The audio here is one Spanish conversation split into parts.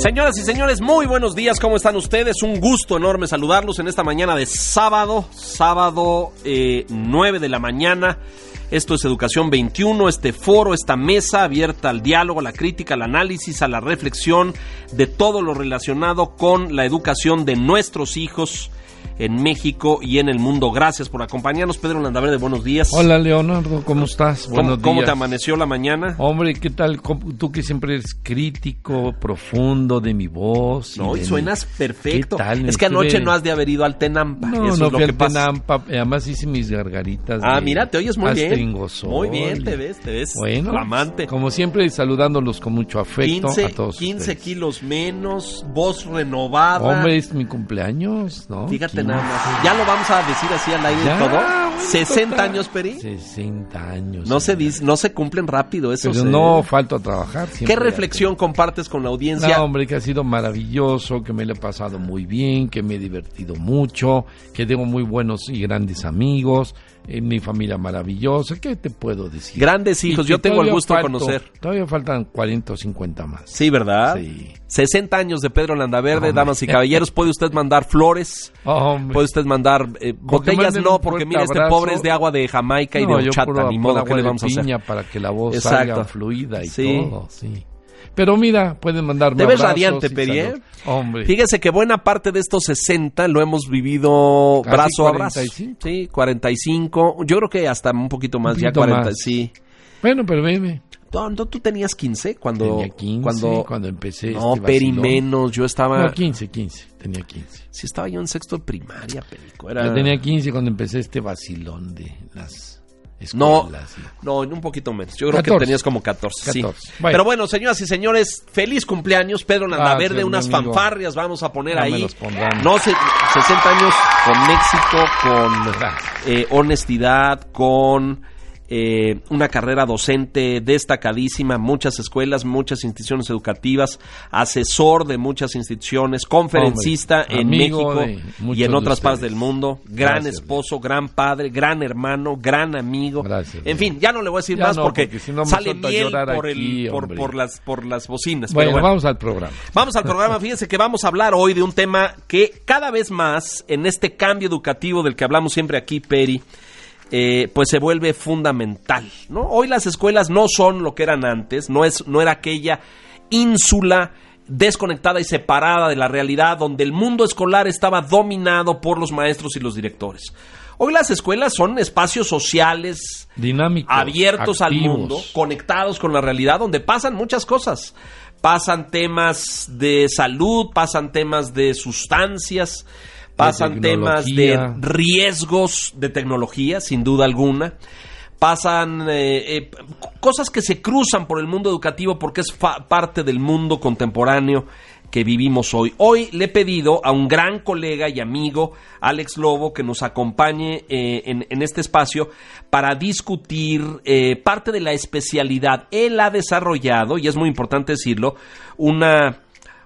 Señoras y señores, muy buenos días, ¿cómo están ustedes? Un gusto enorme saludarlos en esta mañana de sábado, sábado eh, 9 de la mañana. Esto es Educación 21, este foro, esta mesa abierta al diálogo, a la crítica, al análisis, a la reflexión de todo lo relacionado con la educación de nuestros hijos en México y en el mundo. Gracias por acompañarnos, Pedro Landaverde, buenos días. Hola Leonardo, ¿cómo estás? ¿Cómo, Buenos cómo te días. amaneció la mañana? Hombre, ¿qué tal? ¿Cómo- Tú que siempre eres crítico, profundo de mi voz. No, y suenas mi- perfecto. ¿Qué tal? Es que Estuve- anoche no has de haber ido al Tenampa. No, Eso no es lo fui que al pasa. Tenampa, además hice mis gargaritas. Ah, de mira, te oyes muy bien. Muy bien, te ves, te ves Bueno, flamante. como siempre, saludándolos con mucho afecto 15, a todos 15 ustedes. kilos menos, voz renovada. Hombre, es mi cumpleaños, ¿no? Fíjate 15. nada más. ¿Ya lo vamos a decir así al aire y todo? bueno, 60 total. años, Peri. 60 años. No se dice, no se cumplen rápido eso. Pero se- no falto a trabajar. ¿Qué reflexión compartes con la audiencia? No, hombre, que ha sido maravilloso, que me lo he pasado muy bien, que me he divertido mucho, que tengo muy buenos y grandes amigos, en mi familia maravillosa, ¿qué te puedo decir? Grandes hijos, yo tengo el gusto de conocer. Todavía faltan 40 o 50 más. Sí, ¿verdad? Sí. 60 años de Pedro Landaverde, Hombre. damas y caballeros. Puede usted mandar flores, Hombre. puede usted mandar eh, botellas, no, porque mira, este pobre es de agua de Jamaica y No, de horchata, puro- ni modo, ¿qué le vamos a hacer? para que la voz Exacto. salga fluida y Sí. todo, sí. Pero mira, pueden mandarme Te ves radiante, y Peri, saludos. Hombre. Fíjese que buena parte de estos 60 lo hemos vivido Casi brazo a brazo. 45. Sí, 45. Yo creo que hasta un poquito más, Un ya poquito 40, más. sí. Bueno, pero veme. No, no, tú tenías 15 cuando Tenía 15 cuando, cuando, empecé No, este Peri menos, yo estaba No, 15, 15, tenía 15. Sí estaba yo en sexto de primaria, Perico. Era Yo tenía 15 cuando empecé este vacilón de las No, escuelas. y- no, un poquito menos. Yo creo que 14. tenías como 14, sí. 14. Bueno. Pero bueno, señoras y señores, feliz cumpleaños, Pedro Landaverde, Gracias, unas mi amigo. fanfarrias vamos a poner me ahí. No sé, 60 años con éxito, con eh, honestidad, con eh, una carrera docente destacadísima, muchas escuelas, muchas instituciones educativas, asesor de muchas instituciones, conferencista Hombre, en México y en de otras partes del mundo, gran Gracias. esposo, gran padre, gran hermano, gran amigo. Gracias, en fin, ya no le voy a decir más no, porque, porque si no me sale miel por, aquí, el, por, las, por las bocinas. Bueno, bueno. vamos al programa. Vamos al programa. Fíjense que vamos a hablar hoy de un tema que cada vez más en este cambio educativo del que hablamos siempre aquí, Peri, eh, pues se vuelve fundamental. ¿no? Hoy las escuelas no son lo que eran antes, no, es, no era aquella ínsula desconectada y separada de la realidad donde el mundo escolar estaba dominado por los maestros y los directores. Hoy las escuelas son espacios sociales, Dinámicos. abiertos al mundo, conectados con la realidad, donde pasan muchas cosas. Pasan temas de salud, pasan temas de sustancias, pasan temas de riesgos de tecnología, sin duda alguna. Pasan eh, eh, cosas que se cruzan por el mundo educativo porque es fa- parte del mundo contemporáneo que vivimos hoy. Hoy le he pedido a un gran colega y amigo, Alex Lobo, que nos acompañe eh, en, en este espacio para discutir eh, parte de la especialidad. Él ha desarrollado, y es muy importante decirlo, una,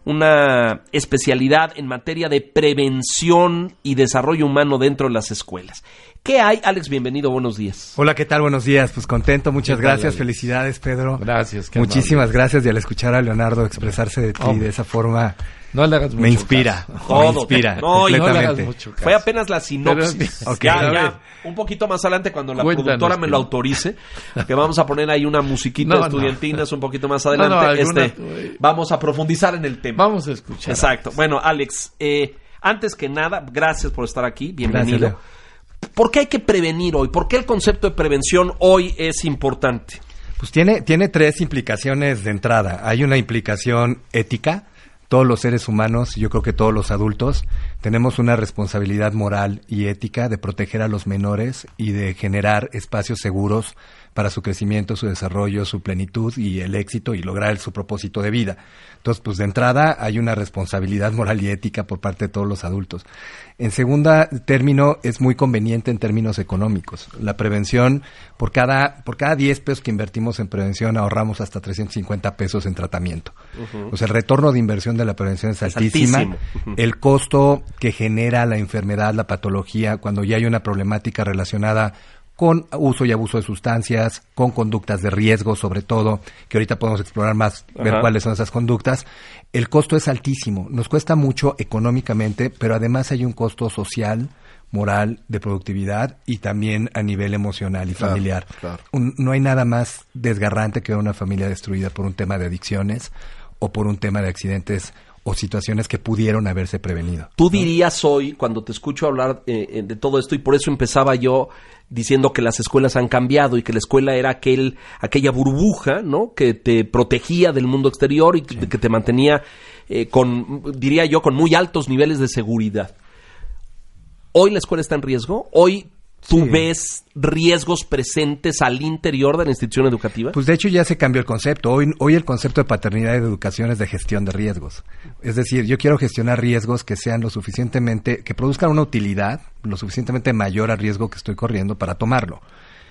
una especialidad en materia de prevención y desarrollo humano dentro de las escuelas. ¿Qué hay? Alex, bienvenido, buenos días. Hola, ¿qué tal? Buenos días. Pues contento, muchas ¿Qué tal, gracias, felicidades, Pedro. Gracias. qué Muchísimas gracias y al escuchar a Leonardo expresarse de ti Hombre. de esa forma. No le hagas me mucho inspira, caso. Todo. me inspira No, y no le hagas mucho caso. Fue apenas la sinopsis. Pero- ya, ya. Un poquito más adelante cuando la Cuéntanos, productora me lo autorice, que vamos a poner ahí una musiquita No, estudiantina es un poquito más No, no, adelante. alguna- este, vamos a profundizar en el tema. Vamos a escuchar. Exacto. Bueno, Alex, eh, antes que nada, gracias por estar aquí. Bienvenido. Gracias, ¿Por qué hay que prevenir hoy? ¿Por qué el concepto de prevención hoy es importante? Pues tiene, tiene tres implicaciones de entrada. Hay una implicación ética. Todos los seres humanos, yo creo que todos los adultos, tenemos una responsabilidad moral y ética de proteger a los menores y de generar espacios seguros para su crecimiento, su desarrollo, su plenitud y el éxito y lograr su propósito de vida. Entonces, pues de entrada hay una responsabilidad moral y ética por parte de todos los adultos. En segunda término, es muy conveniente en términos económicos. La prevención, por cada, por cada 10 pesos que invertimos en prevención, ahorramos hasta 350 pesos en tratamiento. O sea, el retorno de inversión de la prevención es, Es altísima. El costo que genera la enfermedad, la patología, cuando ya hay una problemática relacionada con uso y abuso de sustancias, con conductas de riesgo sobre todo, que ahorita podemos explorar más, ver cuáles son esas conductas, el costo es altísimo, nos cuesta mucho económicamente, pero además hay un costo social, moral, de productividad y también a nivel emocional y Claro, familiar. claro. Un- no hay nada más desgarrante que una familia destruida por un tema de adicciones o por un tema de accidentes o situaciones que pudieron haberse prevenido. Tú dirías hoy, cuando te escucho hablar eh, eh, de todo esto, y por eso empezaba yo diciendo que las escuelas han cambiado y que la escuela era aquel, aquella burbuja, ¿no? Que te protegía del mundo exterior y que, que te mantenía eh, con, diría yo, con muy altos niveles de seguridad. Hoy la escuela está en riesgo. Hoy tú Sí. ves riesgos presentes al interior de la institución educativa. Pues de hecho ya se cambió el concepto. Hoy, hoy el concepto de paternidad y de educación es de gestión de riesgos. Es decir, yo quiero gestionar riesgos que sean lo suficientemente, que produzcan una utilidad lo suficientemente mayor al riesgo que estoy corriendo para tomarlo.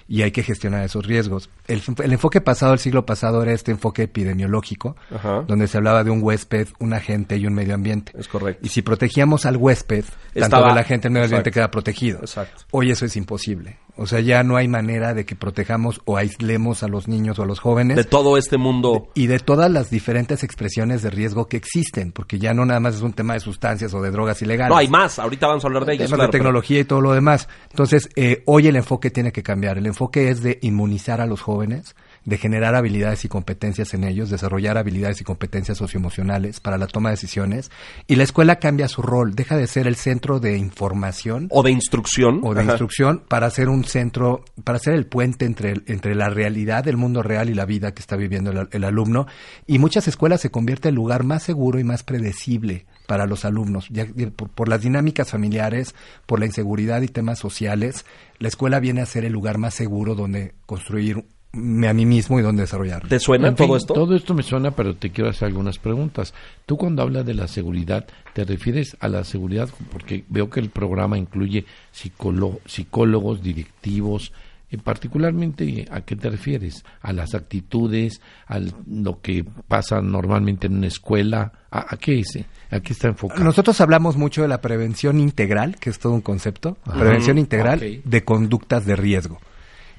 Y hay que gestionar esos riesgos. El, el enfoque pasado del siglo pasado era este enfoque epidemiológico, Ajá. donde se hablaba de un huésped, un agente y un medio ambiente. Es correcto. Y si protegíamos al huésped, tanto de la gente, el medio ambiente queda protegido. Exacto. Hoy eso es imposible. O sea, ya no hay manera de que protejamos o aislemos a los niños o a los jóvenes de todo este mundo. y de todas las diferentes expresiones de riesgo que existen, porque ya no nada más es un tema de sustancias o de drogas ilegales. No, hay más. Ahorita vamos a hablar de ellos. Temas claro, de pero- tecnología y todo lo demás. Entonces, eh, hoy el enfoque tiene que cambiar. El enfoque es de inmunizar a los jóvenes, de generar habilidades y competencias en ellos, desarrollar habilidades y competencias socioemocionales para la toma de decisiones. Y la escuela cambia su rol, deja de ser el centro de información O de instrucción. o de Ajá. instrucción para ser un centro, para ser el puente entre, el- entre la realidad del mundo real y la vida que está viviendo el, el alumno. Y muchas escuelas se convierte en el lugar más seguro y más predecible para los alumnos, ya por, por las dinámicas familiares, por la inseguridad y temas sociales, la escuela viene a ser el lugar más seguro donde construirme a mí mismo y donde desarrollarlo. ¿Te suena En fin, todo esto? Todo esto me suena, pero te quiero hacer algunas preguntas. Tú cuando hablas de la seguridad, ¿te refieres a la seguridad? Porque veo que el programa incluye psicólo- psicólogos, directivos. eh, particularmente, ¿a qué te refieres? ¿A las actitudes? ¿A lo que pasa normalmente en una escuela? ¿A, a qué, es, eh? ¿A qué está enfocado? Nosotros hablamos mucho de la prevención integral, que es todo un concepto, prevención integral ok. de conductas de riesgo.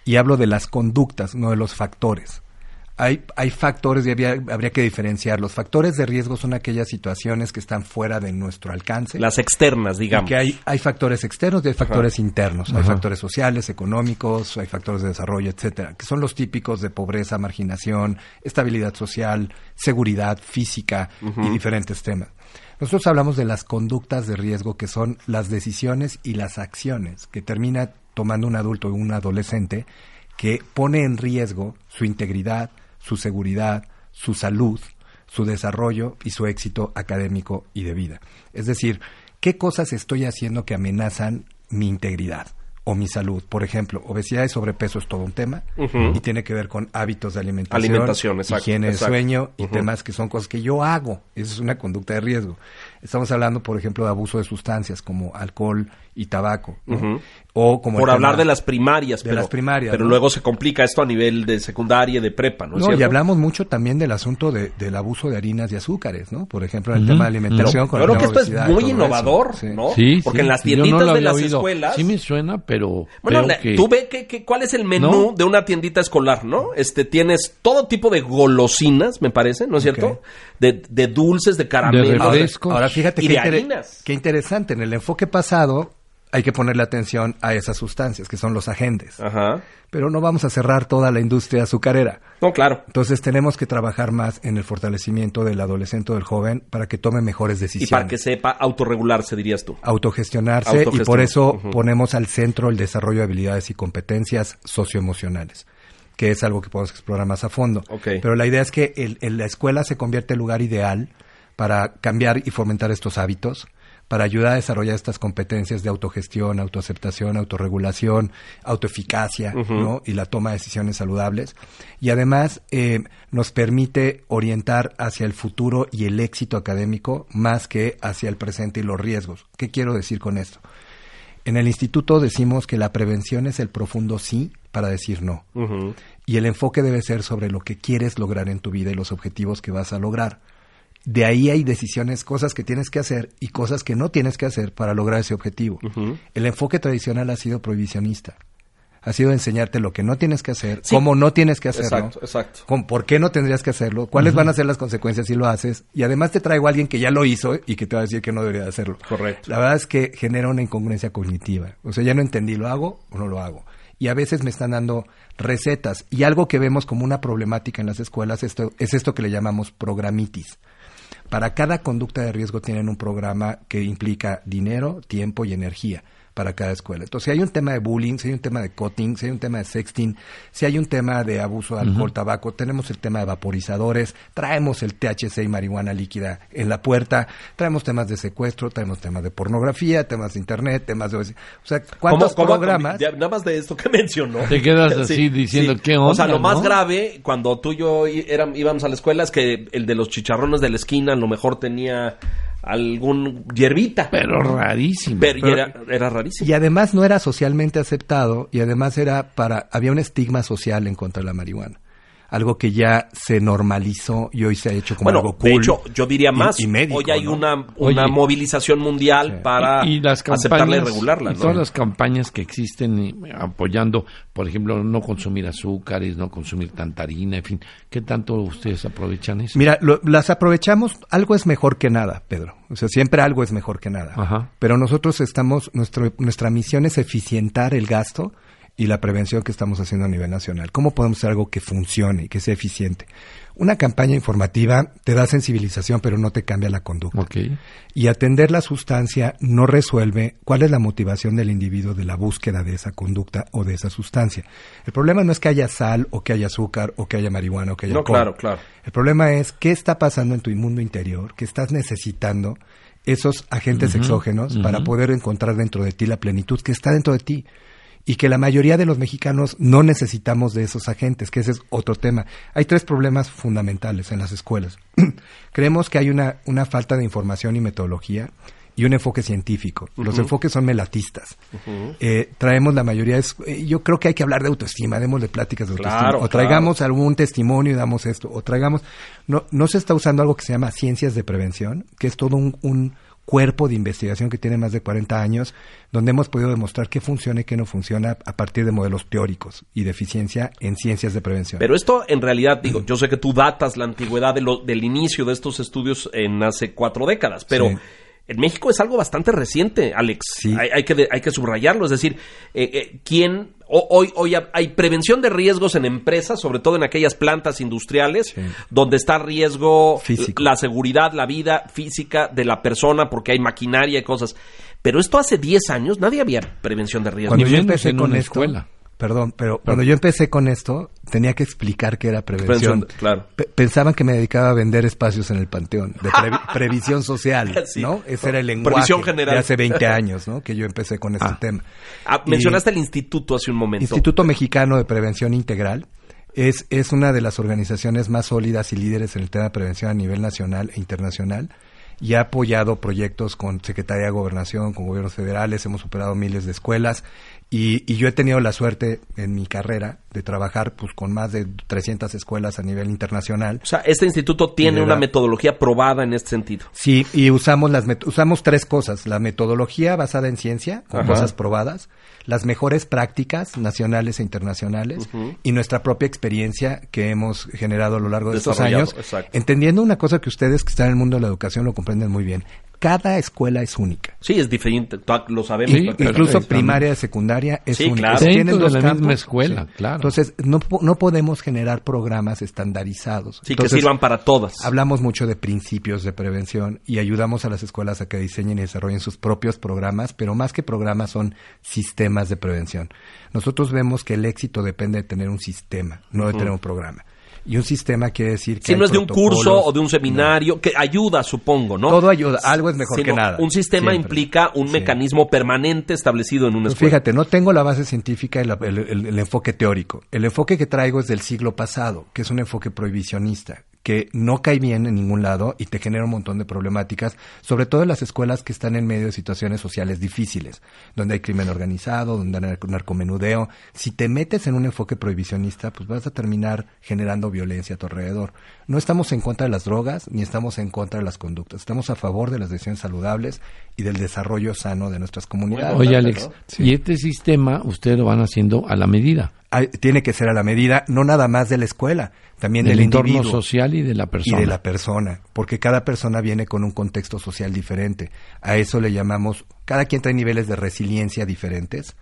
Y hablo de las conductas, no de los factores. Hay, hay factores y había- habría que diferenciar. Los factores de riesgo son aquellas situaciones que están fuera de nuestro alcance. Las externas, digamos. que hay, hay factores externos y hay factores internos. Hay Ajá. factores sociales, económicos, hay factores de desarrollo, etcétera, que son los típicos de pobreza, marginación, estabilidad social, seguridad física y diferentes temas. Nosotros hablamos de las conductas de riesgo, que son las decisiones y las acciones que termina tomando un adulto o un adolescente que pone en riesgo su integridad, su seguridad, su salud, su desarrollo y su éxito académico y de vida. Es decir, ¿qué cosas estoy haciendo que amenazan mi integridad o mi salud? Por ejemplo, obesidad y sobrepeso es todo un tema y tiene que ver con hábitos de alimentación, Alimentación, exacto, higiene de sueño y temas que son cosas que yo hago. Esa es una conducta de riesgo. Estamos hablando, por ejemplo, de abuso de sustancias como alcohol y tabaco. O como Por hablar tema- de las primarias. de pero, las primarias, Pero ¿no? luego se complica esto a nivel de secundaria y de prepa, ¿no es No, y hablamos mucho también del asunto de- del abuso de harinas y azúcares, ¿no? Por ejemplo, en el tema de alimentación. Pero con yo creo que esto de es muy eso. innovador, Sí. ¿no? Sí, Porque sí, en las tienditas de las oído. escuelas... Sí me suena, pero Bueno, la- que... tú ve que, que- cuál es el menú No. de una tiendita escolar, ¿no? Este tienes todo tipo de golosinas, me parece, ¿no es Ok. cierto? De, de dulces, de caramelos. De Ahora, fíjate Y qué, de inter- harinas. qué interesante. En el enfoque pasado hay que ponerle atención a esas sustancias, que son los agentes. Ajá. Pero no vamos a cerrar toda la industria azucarera. No, claro. Entonces tenemos que trabajar más en el fortalecimiento del adolescente o del joven para que tome mejores Y decisiones. para que sepa autorregularse, dirías tú. autogestionarse y por eso ponemos al centro el desarrollo de habilidades y competencias socioemocionales, que es algo que podemos explorar más a fondo. Pero la idea es que el- el- la escuela se convierte en el lugar ideal para cambiar y fomentar estos hábitos, para ayudar a desarrollar estas competencias de autogestión, autoaceptación, autorregulación, autoeficacia, ¿no? Y la toma de decisiones saludables. Y además eh, nos permite orientar hacia el futuro y el éxito académico más que hacia el presente y los riesgos. ¿Qué quiero decir con esto? En el instituto decimos que la prevención es el profundo sí para decir no. Y el enfoque debe ser sobre lo que quieres lograr en tu vida y los objetivos que vas a lograr. De ahí hay decisiones, cosas que tienes que hacer y cosas que no tienes que hacer para lograr ese objetivo. El enfoque tradicional ha sido prohibicionista. Ha sido enseñarte lo que no tienes que hacer, cómo no tienes que hacerlo, Exacto, exacto. con por qué no tendrías que hacerlo, cuáles van a ser las consecuencias si lo haces, y además te traigo a alguien que ya lo hizo y que te va a decir que no debería hacerlo. Correcto. La verdad es que genera una incongruencia cognitiva. O sea, ya no entendí, ¿lo hago o no lo hago? Y a veces me están dando recetas. Y algo que vemos como una problemática en las escuelas esto, es esto que le llamamos programitis. Para cada conducta de riesgo tienen un programa que implica dinero, tiempo y energía para cada escuela. Entonces, si hay un tema de bullying, si hay un tema de cutting, si hay un tema de sexting, si hay un tema de abuso de alcohol, tabaco, tenemos el tema de vaporizadores, traemos el THC y marihuana líquida en la puerta, traemos temas de secuestro, traemos temas de pornografía, temas de internet, temas de... O sea, ¿cuántos ¿Cómo- cómo- programas? ya, nada más de esto que mencionó. Te quedas así diciendo, ¿qué O sea, onda, lo más grave, cuando tú y yo eran- íbamos a la escuela, es que el de los chicharrones de la esquina a lo mejor tenía algún hierbita. Pero rarísimo. Pero- y era, era rarísimo. Y además no era socialmente aceptado y además era para había un estigma social en contra de la marihuana. Algo que ya se normalizó y hoy se ha hecho como bueno, algo cool. de hecho, yo diría más. y médico, Hoy hay ¿no? una, una Oye. movilización mundial para y, y las aceptarla y campañas regularla. y ¿no? todas las campañas que existen eh, apoyando por ejemplo no consumir azúcares no consumir tanta harina en fin qué tanto ustedes aprovechan eso Mira, lo- las aprovechamos, algo es mejor que nada, Pedro. O sea, siempre algo es mejor que nada. Ajá. Pero nosotros estamos, nuestro, nuestra misión es eficientar el gasto y la prevención que estamos haciendo a nivel nacional. ¿Cómo podemos hacer algo que funcione y que sea eficiente? Una campaña informativa te da sensibilización, pero no te cambia la conducta. Ok. Y atender la sustancia no resuelve cuál es la motivación del individuo de la búsqueda de esa conducta o de esa sustancia. El problema no es que haya sal o que haya azúcar o que haya marihuana o que haya No, alcohol. claro, claro. El problema es qué está pasando en tu mundo interior, que estás necesitando esos agentes exógenos para poder encontrar dentro de ti la plenitud que está dentro de ti. Y que la mayoría de los mexicanos no necesitamos de esos agentes, que ese es otro tema. Hay tres problemas fundamentales en las escuelas. Creemos que hay una, una falta de información y metodología y un enfoque científico. Los enfoques son melatistas. Eh, traemos la mayoría, es, eh, yo creo que hay que hablar de autoestima, démosle pláticas de autoestima. Claro, o traigamos algún testimonio y damos esto, o traigamos... No, no se está usando algo que se llama ciencias de prevención, que es todo un, un cuerpo de investigación que tiene más de 40 años, donde hemos podido demostrar qué funciona y qué no funciona a partir de modelos teóricos y de eficiencia en ciencias de prevención. Pero esto en realidad, digo, yo sé que tú datas la antigüedad de lo- del inicio de estos estudios en hace cuatro décadas, pero Sí. En México es algo bastante reciente, Alex. Sí. Hay, hay que, de- hay que subrayarlo, es decir, eh, eh, ¿quién... o- Hoy, hoy ha- hay prevención de riesgos en empresas, sobre todo en aquellas plantas industriales, Sí. donde está riesgo Físico. la seguridad, la vida física de la persona, porque hay maquinaria y cosas. Pero esto hace 10 años nadie había prevención de riesgos. Cuando yo empecé con una esto, escuela. Perdón, pero cuando yo empecé con esto, tenía que explicar qué era prevención. Claro. Pe- pensaban que me dedicaba a vender espacios en el panteón, de previ- previsión social, Sí. ¿no? Ese era el lenguaje Previsión general. de hace 20 años, ¿no? Que yo empecé con este Ah. tema. Ah, Y- mencionaste el instituto hace un momento. Instituto Mexicano de Prevención Integral es, es una de las organizaciones más sólidas y líderes en el tema de prevención a nivel nacional e internacional y ha apoyado proyectos con Secretaría de Gobernación, con gobiernos federales, hemos superado miles de escuelas y, y yo he tenido la suerte en mi carrera de trabajar pues con más de 300 escuelas a nivel internacional. O sea, este instituto tiene una metodología probada en este sentido. Sí, y usamos las usamos tres cosas: la metodología basada en ciencia, con Ajá. cosas probadas, las mejores prácticas nacionales e internacionales y nuestra propia experiencia que hemos generado a lo largo de estos años, exacto. entendiendo una cosa que ustedes que están en el mundo de la educación lo comprenden muy bien. Cada escuela es única. Sí, es diferente, lo sabemos. Sí. Incluso primaria y secundaria es Sí, única. claro. Tienen de la campos, misma escuela, claro. Entonces, no, no podemos generar programas estandarizados. Sí, Entonces, que sirvan para todas. Hablamos mucho de principios de prevención y ayudamos a las escuelas a que diseñen y desarrollen sus propios programas, pero más que programas son sistemas de prevención. Nosotros vemos que el éxito depende de tener un sistema, no de tener un programa. Y un sistema quiere decir que Si no es de un curso o de un seminario, que ayuda, supongo, ¿no? Todo ayuda, algo es mejor que nada. Un sistema Siempre. implica un Sí. mecanismo permanente establecido en una Pues escuela. fíjate, no tengo la base científica y la- el, el- el enfoque teórico. El enfoque que traigo es del siglo pasado, que es un enfoque prohibicionista, que no cae bien en ningún lado y te genera un montón de problemáticas, sobre todo en las escuelas que están en medio de situaciones sociales difíciles, donde hay crimen organizado, donde hay narco- narcomenudeo. Si te metes en un enfoque prohibicionista, pues vas a terminar generando violencia a tu alrededor. No estamos en contra de las drogas ni estamos en contra de las conductas. Estamos a favor de las decisiones saludables y del desarrollo sano de nuestras comunidades. Oye, Alex, y este sistema ustedes lo van haciendo a la medida hay- tiene que ser a la medida, no nada más de la escuela, también del del, entorno individuo social y de la y persona. de la persona, porque cada persona viene con un contexto social diferente. A eso le llamamos, cada quien trae niveles de resiliencia diferentes,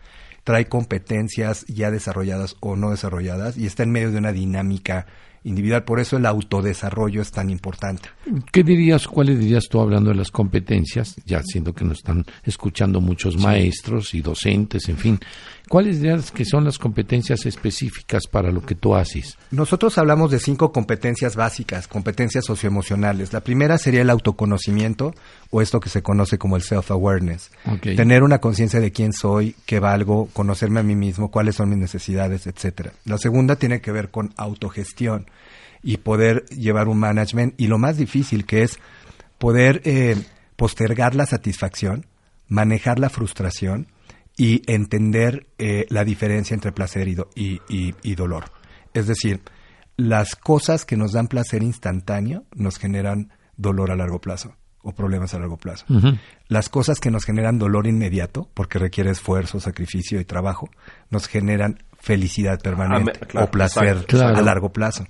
trae competencias ya desarrolladas o no desarrolladas y está en medio de una dinámica individual. Por eso el autodesarrollo es tan importante. ¿Qué dirías, cuáles dirías tú hablando de las competencias, ya siendo que nos están escuchando muchos maestros y docentes, en fin? ¿Cuáles dirías que son las competencias específicas para lo que tú haces? Nosotros hablamos de cinco competencias básicas, competencias socioemocionales. La primera sería el autoconocimiento o esto que se conoce como el self-awareness. Tener una conciencia de quién soy, qué valgo, conocerme a mí mismo, cuáles son mis necesidades, etcétera. La segunda tiene que ver con autogestión y poder llevar un management y lo más difícil que es poder eh, postergar la satisfacción, manejar la frustración y entender eh, la diferencia entre placer y, do- y- y- y dolor. Es decir, las cosas que nos dan placer instantáneo nos generan dolor a largo plazo o problemas a largo plazo. Las cosas que nos generan dolor inmediato, porque requiere esfuerzo, sacrificio y trabajo, nos generan felicidad permanente Ah, claro, o placer exacto, Claro. a largo plazo.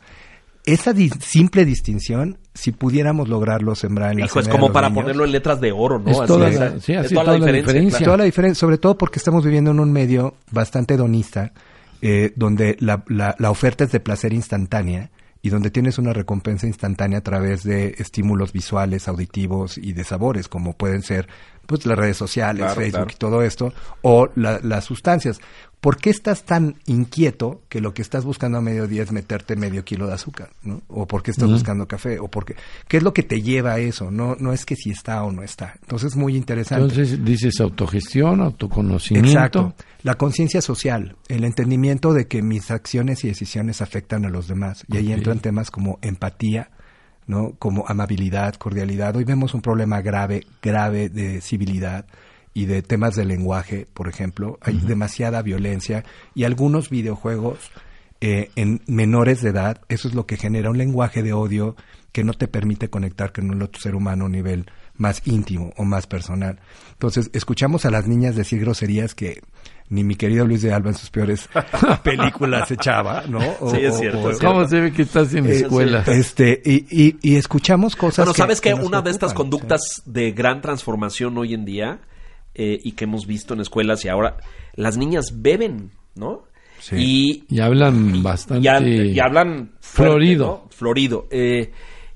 Esa di- simple distinción, si pudiéramos lograrlo sembrar en la Hijo, es como para niños, ponerlo en letras de oro, ¿no? Es Así toda es. la- sí, Es así toda toda la diferencia. claro. Toda la diferencia, sobre todo porque estamos viviendo en un medio bastante hedonista, eh, donde la, la- la oferta es de placer instantánea y donde tienes una recompensa instantánea a través de estímulos visuales, auditivos y de sabores, como pueden ser pues las redes sociales, Claro, Facebook claro. y todo esto, o la- las sustancias. ¿Por qué estás tan inquieto que lo que estás buscando a mediodía es meterte medio kilo de azúcar? ¿no? ¿O por qué estás buscando café? ¿O por qué? ¿Qué es lo que te lleva a eso? No, no es que si está o no está. Entonces es muy interesante. Entonces dices autogestión, autoconocimiento. Exacto. La conciencia social, el entendimiento de que mis acciones y decisiones afectan a los demás. Y ahí Ok. entran temas como empatía, ¿no? Como amabilidad, cordialidad. Hoy vemos un problema grave, grave de civilidad y de temas de lenguaje, por ejemplo. Hay demasiada violencia y algunos videojuegos eh, en menores de edad, eso es lo que genera un lenguaje de odio que no te permite conectar con el otro ser humano a un nivel más íntimo o más personal. Entonces, escuchamos a las niñas decir groserías que ni mi querido Luis de Alba en sus peores películas echaba, ¿no? O- Sí, es cierto, o- es cierto. ¿Cómo se ve que estás en eh, escuela? Este, y, y, y escuchamos cosas Bueno, ¿sabes que, una de estas conductas de gran transformación hoy en día eh, y que hemos visto en escuelas y ahora, las niñas beben, ¿no? Sí. Y, Y hablan bastante. y, hab- y hablan fuerte, Florido. ¿no? Florido. Eh,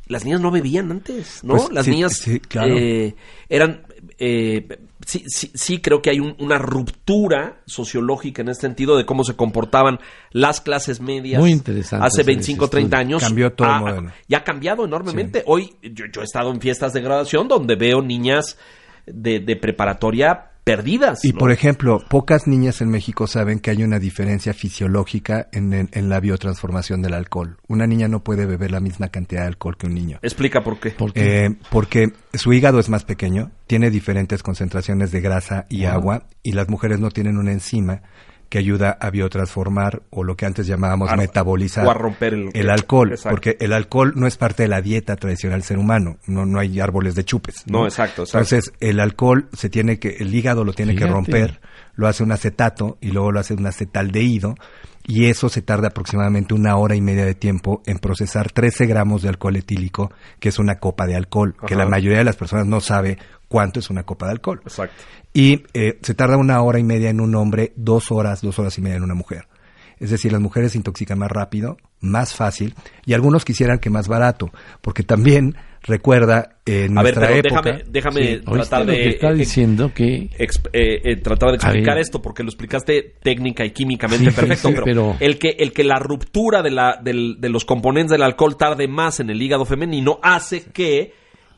las niñas no bebían antes, ¿no? Pues, las sí, niñas sí, claro. eh, eran... eh, sí, sí, sí creo que hay un- una ruptura sociológica en este sentido de cómo se comportaban las clases medias Muy interesante hace hacer ese 25, 30 estudio. años. Cambió todo el Ah, modelo. y ha cambiado enormemente. Hoy yo, yo he estado en fiestas de graduación donde veo niñas de, de preparatoria perdidas. Y ¿no? por ejemplo, pocas niñas en México saben que hay una diferencia fisiológica en, en- en la biotransformación del alcohol. Una niña no puede beber la misma cantidad de alcohol que un niño. Explica por qué. ¿Por qué? Eh, porque su hígado es más pequeño, tiene diferentes concentraciones de grasa y agua, y las mujeres no tienen una enzima que ayuda a biotransformar o lo que antes llamábamos A- metabolizar o a romper el- alcohol, Exacto. porque el alcohol no es parte de la dieta tradicional del ser humano, no, no hay árboles de chupes. No, exacto, exacto. Entonces, el alcohol se tiene que, el hígado lo tiene que romper, lo hace un acetato y luego lo hace un acetaldehído y eso se tarda aproximadamente una hora y media de tiempo en procesar 13 gramos de alcohol etílico, que es una copa de alcohol, que la mayoría de las personas no sabe cuánto es una copa de alcohol. Exacto. Y eh, se tarda una hora y media en un hombre, dos horas, dos horas y media en una mujer. Es decir, las mujeres se intoxican más rápido, más fácil, y algunos quisieran que más barato, porque también Recuerda, en A ver, nuestra pero época... déjame, déjame Sí. ¿Oíste tratar lo de... que está eh, diciendo que exp- eh, eh, tratar de explicar esto porque lo explicaste técnica y químicamente Sí, perfecto, sí, pero, pero- el que el que la ruptura de la del- de los componentes del alcohol tarde más en el hígado femenino hace que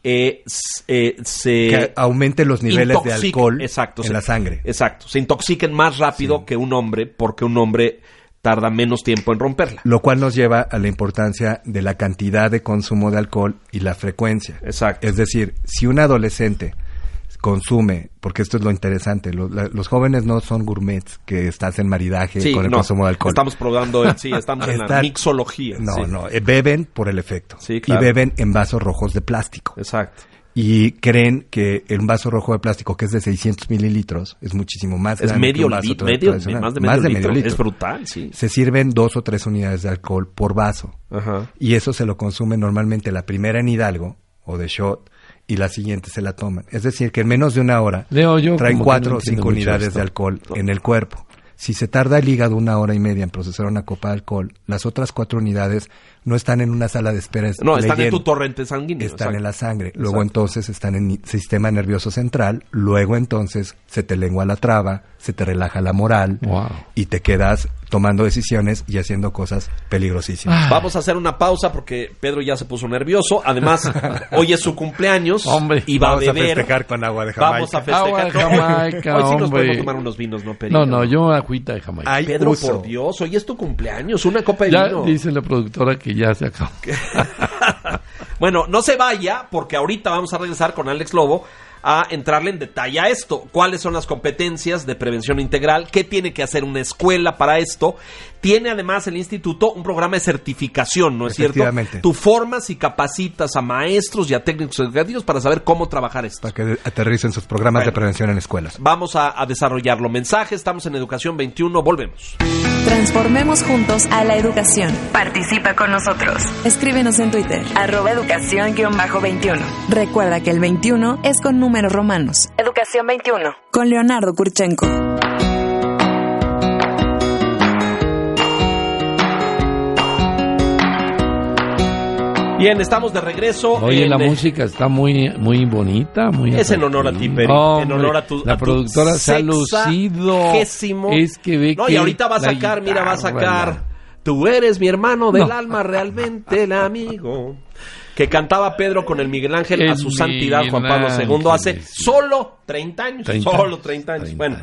eh, eh, se que aumente los niveles de alcohol exacto, en se- la sangre. Exacto, se intoxiquen más rápido que un hombre porque un hombre tarda menos tiempo en romperla. Lo cual nos lleva a la importancia de la cantidad de consumo de alcohol y la frecuencia. Exacto. Es decir, si un adolescente consume, porque esto es lo interesante, lo- la- los jóvenes no son gourmets que estás en maridaje Sí, con el no, consumo de alcohol. Estamos probando, sí, estamos en la mixología. No, sí. no, eh, beben por el efecto. Sí, claro. Y beben en vasos rojos de plástico. Exacto. Y creen que el vaso rojo de plástico, que es de 600 mililitros, es muchísimo más Es grande que medio, un vaso li- tra- medio más de medio, litro. Es brutal, sí. Se sirven dos o tres unidades de alcohol por vaso. Ajá. Y eso se lo consume normalmente la primera en Hidalgo o de shot y la siguiente se la toman. Es decir, que en menos de una hora Leo, yo traen que cuatro no o cinco unidades esto. de alcohol en el cuerpo. Si se tarda el hígado una hora y media en procesar una copa de alcohol, las otras cuatro unidades no están en una sala de espera. No, están en tu torrente sanguíneo. Están exacto. en la sangre. Luego entonces están en el sistema nervioso central. Luego entonces se te lengua la traba, se te relaja la moral Wow. y te quedas tomando decisiones y haciendo cosas peligrosísimas. Ah. Vamos a hacer una pausa porque Pedro ya se puso nervioso. Además, hoy es su cumpleaños Hombre. y va Vamos a festejar con agua de Jamaica. Vamos a festejar. Agua de con- Jamaica, Hoy sí nos hombre. podemos tomar unos vinos, ¿no, Pedro? No, no, yo agüita de Jamaica. Hay Pedro, uso. por Dios, hoy es tu cumpleaños, una copa de ya vino. dice la productora que ya se acabó. Bueno, no se vaya porque ahorita vamos a regresar con Alex Lobo a entrarle en detalle a esto. ¿Cuáles son las competencias de prevención integral? ¿Qué tiene que hacer una escuela para esto? Tiene además el instituto un programa de certificación, ¿no es cierto? Efectivamente. Tú formas y capacitas a maestros y a técnicos educativos para saber cómo trabajar esto. Para que aterricen sus programas de prevención en escuelas. Vamos a, a desarrollarlo. Mensaje, estamos en Educación 21, volvemos. Transformemos juntos a la educación. Participa con nosotros. Escríbenos en Twitter. Arroba educación-21. Recuerda que el 21 es con números romanos. Educación 21. Con Leonardo Kurchenko. Bien, estamos de regreso. Oye, en, la eh, música está muy muy bonita, muy Es en honor a ti. Peri, en honor a tu La a tu productora se ha lucido. Es que ve No, que y ahorita va a sacar, mira, va a sacar. la- Tú eres mi hermano del No. alma, realmente el amigo. Que cantaba Pedro con el Miguel Ángel a su santidad Juan Pablo II hace sí. solo 30 años. 30 solo años, 30 años. 30 bueno.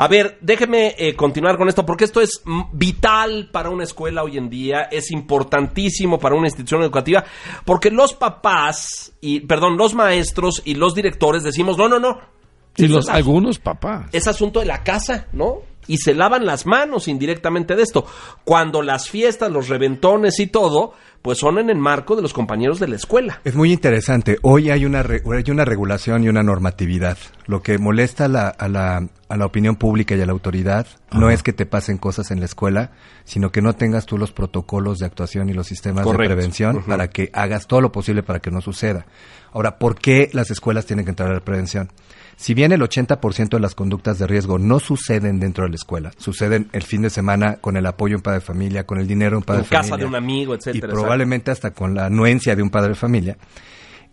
A ver, déjeme eh, continuar con esto porque esto es vital para una escuela hoy en día, es importantísimo para una institución educativa, porque los papás y perdón, los maestros y los directores decimos, "No, no, no. Y los, es algunos papás. es asunto de la casa, ¿no? Y se lavan las manos indirectamente de esto. Cuando las fiestas, los reventones y todo, pues son en el marco de los compañeros de la escuela. Es muy interesante. Hoy hay una, re- hay una regulación y una normatividad. Lo que molesta a la, a la, a la opinión pública y a la autoridad no es que te pasen cosas en la escuela, sino que no tengas tú los protocolos de actuación y los sistemas Correcto. de prevención para que hagas todo lo posible para que no suceda. Ahora, ¿por qué las escuelas tienen que entrar a la prevención? Si bien el 80% de las conductas de riesgo no suceden dentro de la escuela, suceden el fin de semana con el apoyo de un padre de familia, con el dinero de un padre En de casa familia. de un amigo, y etcétera. probablemente hasta con la anuencia de un padre de familia,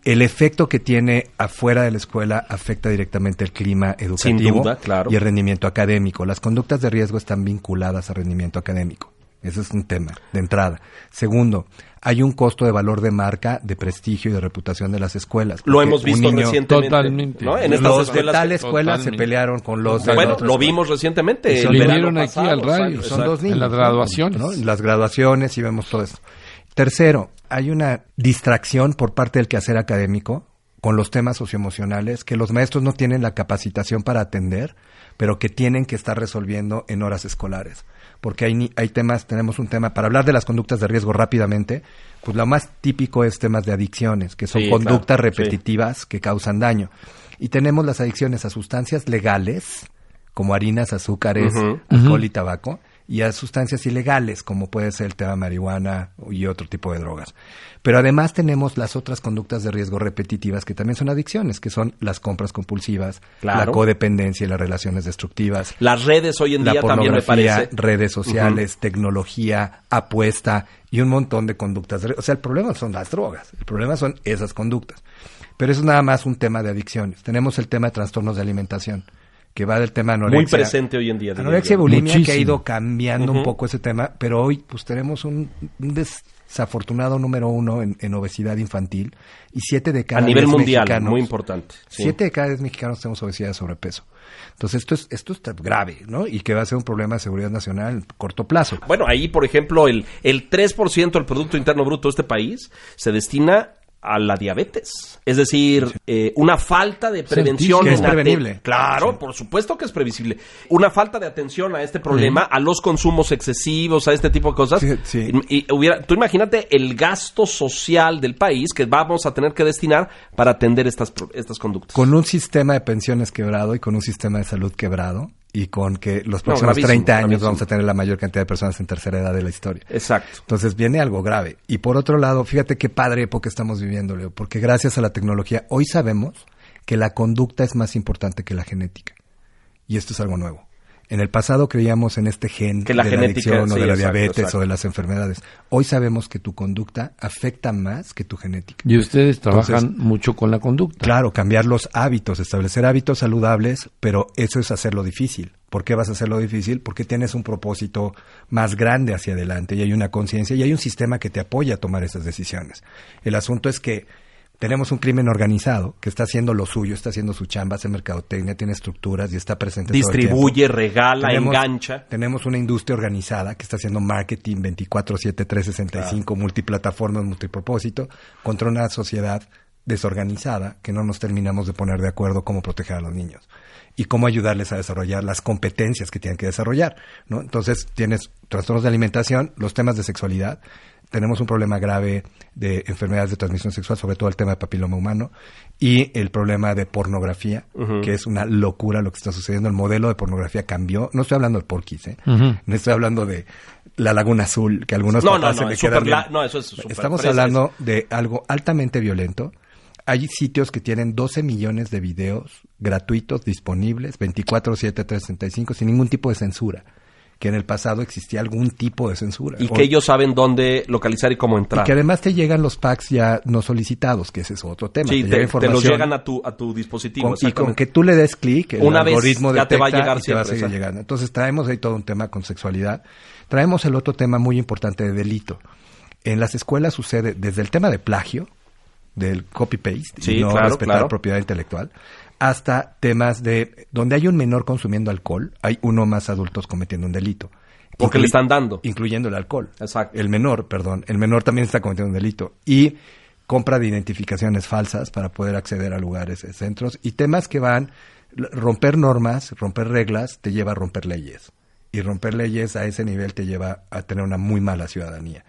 el efecto que tiene afuera de la escuela afecta directamente el clima educativo Sin duda, claro. y el rendimiento académico. Las conductas de riesgo están vinculadas al rendimiento académico. Ese es un tema de entrada. Segundo, hay un costo de valor de marca, de prestigio y de reputación de las escuelas. Lo hemos visto niño- recientemente. Totalmente. ¿no? En estas Los de escuelas tal que- escuela se pelearon con los de la Bueno, otra lo escuela. vimos recientemente. Verano Vinieron aquí pasado, al radio, Son dos niños. En las graduaciones. ¿no? Las graduaciones y vemos todo eso. Tercero, hay una distracción por parte del quehacer académico con los temas socioemocionales que los maestros no tienen la capacitación para atender, pero que tienen que estar resolviendo en horas escolares. Porque hay, ni- hay temas, tenemos un tema, para hablar de las conductas de riesgo rápidamente, pues lo más típico es temas de adicciones, que son Sí, conductas claro, sí. repetitivas que causan daño. Y tenemos las adicciones a sustancias legales, como harinas, azúcares, alcohol y tabaco, y a sustancias ilegales, como puede ser el tema marihuana y otro tipo de drogas. Pero además tenemos las otras conductas de riesgo repetitivas que también son adicciones, que son las compras compulsivas, Claro. la codependencia y las relaciones destructivas, Las redes hoy en día también me parece. redes sociales, tecnología, apuesta y un montón de conductas. de- O sea, el problema son las drogas, el problema son esas conductas. Pero eso es nada más un tema de adicciones. Tenemos el tema de trastornos de alimentación, que va del tema anorexia. Muy presente hoy en día. Anorexia y bulimia que ha ido cambiando un poco ese tema, pero hoy pues tenemos un, un desafortunado número uno en, en obesidad infantil y siete de cada A nivel mundial, mexicanos- muy importante. sí. Siete de cada diez mexicanos tenemos obesidad y sobrepeso. Entonces esto es esto está grave, ¿no? Y que va a ser un problema de seguridad nacional en corto plazo. Bueno, ahí, por ejemplo, el, el 3% del Producto Interno Bruto de este país se destina a la diabetes. Es decir, eh, una falta de prevención. Que es prevenible. Claro, Sí. por supuesto que es previsible. Una falta de atención a este problema, a los consumos excesivos, a este tipo de cosas. Sí, sí. Y, y hubiera, tú imagínate el gasto social del país que vamos a tener que destinar para atender estas, estas conductas. Con un sistema de pensiones quebrado y con un sistema de salud quebrado y con que los próximos gravísimo, 30 años gravísimo. vamos a tener la mayor cantidad de personas en tercera edad de la historia. Exacto. Entonces viene algo grave. Y por otro lado, fíjate qué padre época estamos viviendo, Leo, porque gracias a la tecnología hoy sabemos que la conducta es más importante que la genética. Y esto es algo nuevo. En el pasado creíamos en este gen Que la de genética, la adicción o sí, de la exacto, diabetes exacto. o de las enfermedades. Hoy sabemos que tu conducta afecta más que tu genética. Y ustedes trabajan Entonces- mucho con la conducta. Claro, cambiar los hábitos, establecer hábitos saludables, pero eso es hacerlo difícil. ¿Por qué vas a hacerlo difícil? Porque tienes un propósito más grande hacia adelante y hay una conciencia y hay un sistema que te apoya a tomar esas decisiones. El asunto es que tenemos un crimen organizado que está haciendo lo suyo, está haciendo su chamba, hace mercadotecnia, tiene estructuras y está presente todo el Distribuye, regala, Tenemos- engancha. Tenemos una industria organizada que está haciendo marketing 24/7, 365, multiplataformas, multipropósito, contra una sociedad desorganizada que no nos terminamos de poner de acuerdo cómo proteger a los niños y cómo ayudarles a desarrollar las competencias que tienen que desarrollar, ¿no? Entonces tienes trastornos de alimentación, los temas de sexualidad, tenemos un problema grave de enfermedades de transmisión sexual, sobre todo el tema de papiloma humano, y el problema de pornografía, que es una locura lo que está sucediendo. El modelo de pornografía cambió. No estoy hablando del porquis, ¿eh? No estoy hablando de la Laguna Azul, que algunos No, no, papás no, se le quedan la- no, eso es Estamos hablando de algo altamente violento. Hay sitios que tienen 12 millones de videos gratuitos disponibles 24/7 365 sin ningún tipo de censura, que en el pasado existía algún tipo de censura. Y O- que ellos saben dónde localizar y cómo y entrar. que además te llegan los packs ya no solicitados, que ese es otro tema. Sí, te, te, llega te los llegan a tu, a tu dispositivo. con- y con que tú le des clic, el Una vez algoritmo ya te va a llegar y te va a siempre, llegando. Entonces traemos ahí todo un tema con sexualidad. Traemos el otro tema muy importante de delito. En las escuelas sucede desde el tema de plagio, del copy-paste, Sí, y no claro, respetar claro. propiedad intelectual, hasta temas de donde hay un menor consumiendo alcohol, hay uno más adultos cometiendo un delito. Porque le están dando. Incluyendo el alcohol. Exacto. El menor, perdón. El menor también está cometiendo un delito. Y compra de identificaciones falsas para poder acceder a lugares, eh, centros. Y temas que van, romper normas, romper reglas, te lleva a romper leyes. Y romper leyes a ese nivel te lleva a tener una muy mala ciudadanía.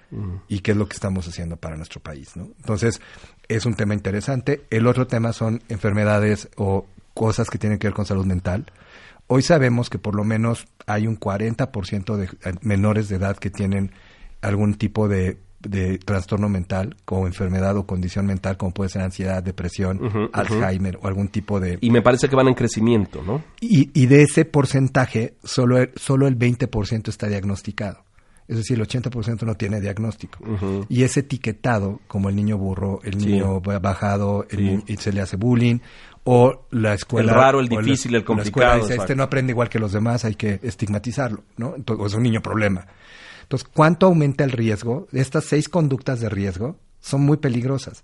Y qué es lo que estamos haciendo para nuestro país, ¿no? Entonces, es un tema interesante. El otro tema son enfermedades o cosas que tienen que ver con salud mental. Hoy sabemos que por lo menos hay un 40% de menores de edad que tienen algún tipo de, de trastorno mental o enfermedad o condición mental, como puede ser ansiedad, depresión. Alzheimer o algún tipo de... Y me parece que van en crecimiento, ¿no? Y, y de ese porcentaje, solo el, solo el 20% está diagnosticado. Es decir, el 80% no tiene diagnóstico. Y es etiquetado como el niño burro, el Sí. niño bajado, el Sí. y se le hace bullying, o la escuela... El raro, el la- difícil, el o la escuela complicado, dice, este no aprende igual que los demás, hay que estigmatizarlo, ¿no? Entonces, o es un niño problema. Entonces, ¿cuánto aumenta el riesgo? Estas seis conductas de riesgo son muy peligrosas.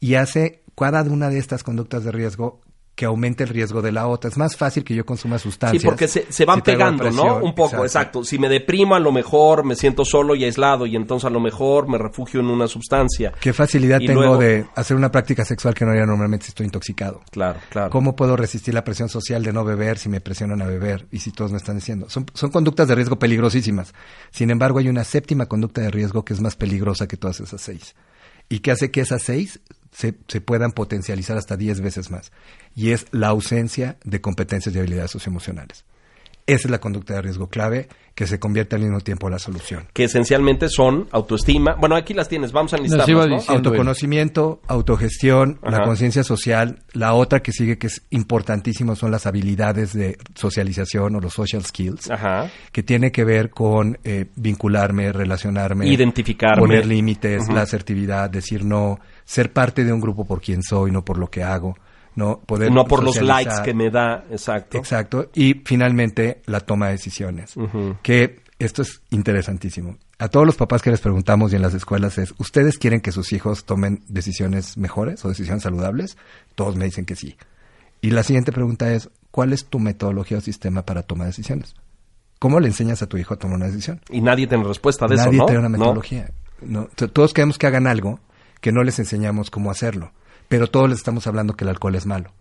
Y hace cada una de estas conductas de riesgo que aumente el riesgo de la otra. Es más fácil que yo consuma sustancias. Sí, porque se, se van si pegando, ¿no? Un poco, exacto. Si me deprimo, a lo mejor me siento solo y aislado y entonces a lo mejor me refugio en una sustancia. ¿Qué facilidad Y tengo luego- de hacer una práctica sexual que no haría normalmente si estoy intoxicado? Claro, claro. ¿Cómo puedo resistir la presión social de no beber si me presionan a beber y si todos me están diciendo? Son, son conductas de riesgo peligrosísimas. Sin embargo, hay una séptima conducta de riesgo que es más peligrosa que todas esas seis. Y que hace que esas seis se, se puedan potencializar hasta diez veces más. Y es la ausencia de competencias y habilidades socioemocionales. Esa es la conducta de riesgo clave que se convierte al mismo tiempo en la solución. Que esencialmente son autoestima. Bueno, aquí las tienes, vamos a iba listarlas, ¿no? Autoconocimiento, autogestión, Ajá. la conciencia social. La otra que sigue que es importantísimo son las habilidades de socialización o los social skills, Ajá. que tiene que ver con eh, vincularme, relacionarme, Identificarme. poner límites, la asertividad, decir no, ser parte de un grupo por quien soy, no por lo que hago, no poder No por los likes que me da, exacto. Exacto. Y finalmente, la toma de decisiones. Que esto es interesantísimo. A todos los papás que les preguntamos y en las escuelas es, ¿ustedes quieren que sus hijos tomen decisiones mejores o decisiones saludables? Todos me dicen que sí. Y la siguiente pregunta es, ¿cuál es tu metodología o sistema para tomar decisiones? ¿Cómo le enseñas a tu hijo a tomar una decisión? Y nadie tiene respuesta de Nadie eso, ¿no? tiene una ¿No? metodología. ¿no? T- Todos queremos que hagan algo que no les enseñamos cómo hacerlo, pero todos les estamos hablando que el alcohol es malo.